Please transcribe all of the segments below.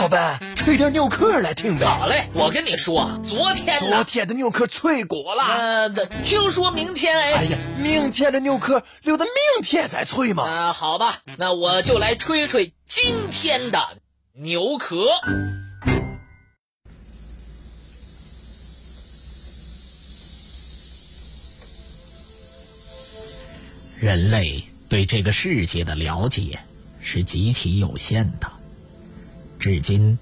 老板，吹点牛壳来听呗。好嘞，我跟你说，昨天昨天的牛壳脆骨了。呃，听说明天哎。哎呀，明天的牛壳留到明天再吹嘛。啊，好吧，那我就来吹吹今天的牛壳。人类对这个世界的了解是极其有限的，至今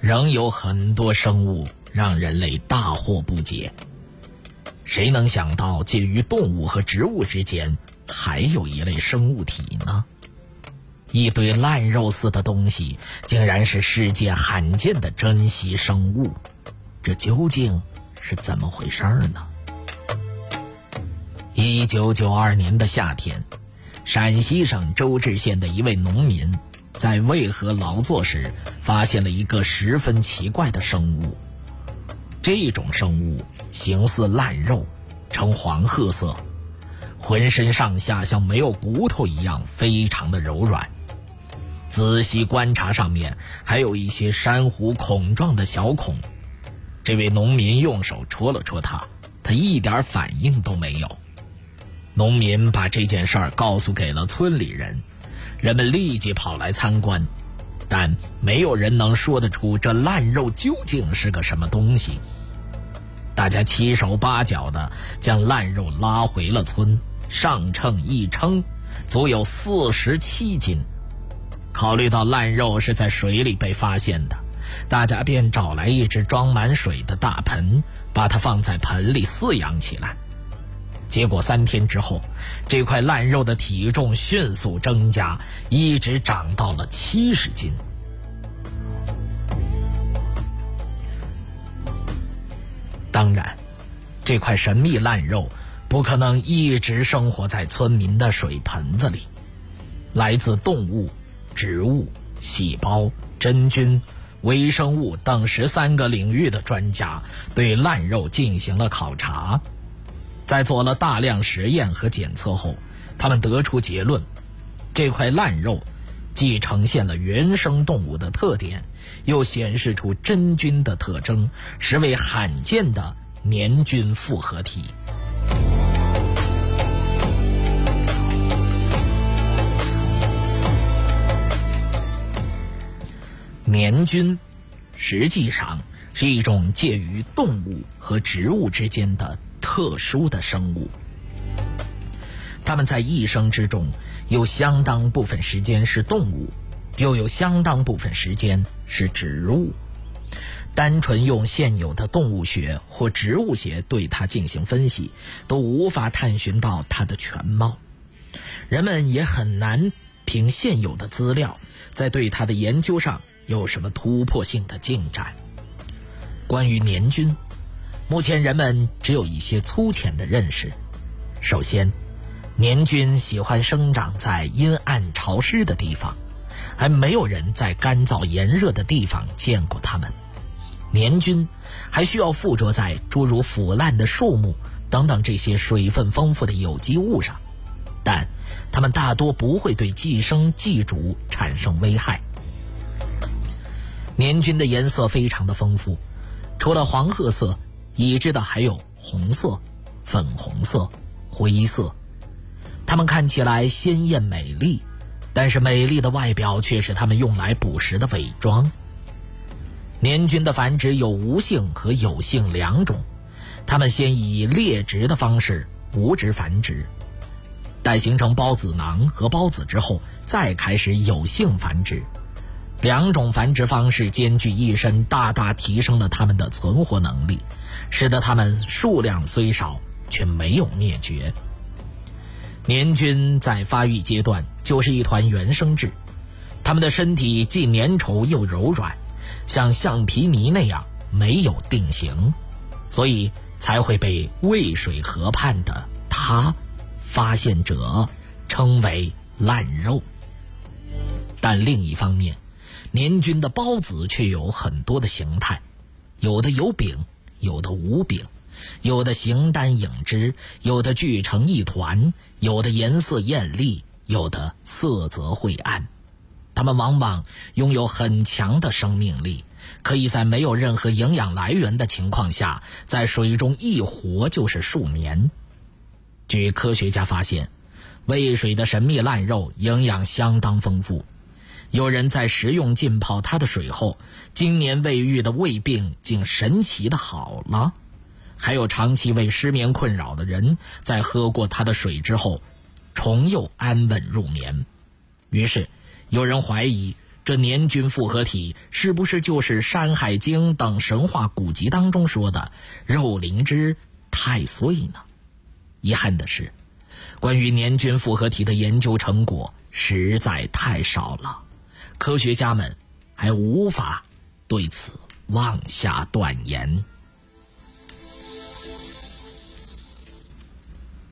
仍有很多生物让人类大惑不解。谁能想到，介于动物和植物之间还有一类生物体呢？一堆烂肉似的东西，竟然是世界罕见的珍稀生物，这究竟是怎么回事儿呢？一九九二年的夏天，陕西省周至县的一位农民在渭河劳作时，发现了一个十分奇怪的生物。这种生物形似烂肉，呈黄褐色，浑身上下像没有骨头一样，非常的柔软。仔细观察，上面还有一些珊瑚孔状的小孔。这位农民用手戳了戳它，它一点反应都没有。农民把这件事儿告诉给了村里人，人们立即跑来参观，但没有人能说得出这烂肉究竟是个什么东西。大家七手八脚的将烂肉拉回了村，上秤一称，足有四十七斤。考虑到烂肉是在水里被发现的，大家便找来一只装满水的大盆，把它放在盆里饲养起来。结果三天之后，这块烂肉的体重迅速增加，一直长到了七十斤。当然，这块神秘烂肉不可能一直生活在村民的水盆子里。来自动物、植物、细胞、真菌、微生物等十三个领域的专家对烂肉进行了考察。在做了大量实验和检测后，他们得出结论：这块烂肉既呈现了原生动物的特点，又显示出真菌的特征，实为罕见的粘菌复合体。黏菌实际上是一种介于动物和植物之间的。特殊的生物，它们在一生之中有相当部分时间是动物，又有相当部分时间是植物。单纯用现有的动物学或植物学对它进行分析，都无法探寻到它的全貌。人们也很难凭现有的资料，在对它的研究上有什么突破性的进展。关于年菌。目前人们只有一些粗浅的认识。首先，年菌喜欢生长在阴暗潮湿的地方，还没有人在干燥炎热的地方见过它们。年菌还需要附着在诸如腐烂的树木等等这些水分丰富的有机物上，但它们大多不会对寄生寄主产生危害。年菌的颜色非常的丰富，除了黄褐色。已知的还有红色、粉红色、灰色，它们看起来鲜艳美丽，但是美丽的外表却是它们用来捕食的伪装。年菌的繁殖有无性和有性两种，它们先以裂殖的方式无殖繁殖，待形成孢子囊和孢子之后，再开始有性繁殖。两种繁殖方式兼具一身，大大提升了它们的存活能力。使得它们数量虽少，却没有灭绝。年菌在发育阶段就是一团原生质，它们的身体既粘稠又柔软，像橡皮泥那样没有定型，所以才会被渭水河畔的他发现者称为烂肉。但另一方面，年菌的孢子却有很多的形态，有的有柄。有的无柄，有的形单影只，有的聚成一团，有的颜色艳丽，有的色泽晦暗。它们往往拥有很强的生命力，可以在没有任何营养来源的情况下，在水中一活就是数年。据科学家发现，渭水的神秘烂肉营养相当丰富。有人在食用浸泡它的水后，今年未愈的胃病竟神奇的好了。还有长期为失眠困扰的人，在喝过它的水之后，重又安稳入眠。于是，有人怀疑这年菌复合体是不是就是《山海经》等神话古籍当中说的肉灵芝太岁呢？遗憾的是，关于年菌复合体的研究成果实在太少了。科学家们还无法对此妄下断言。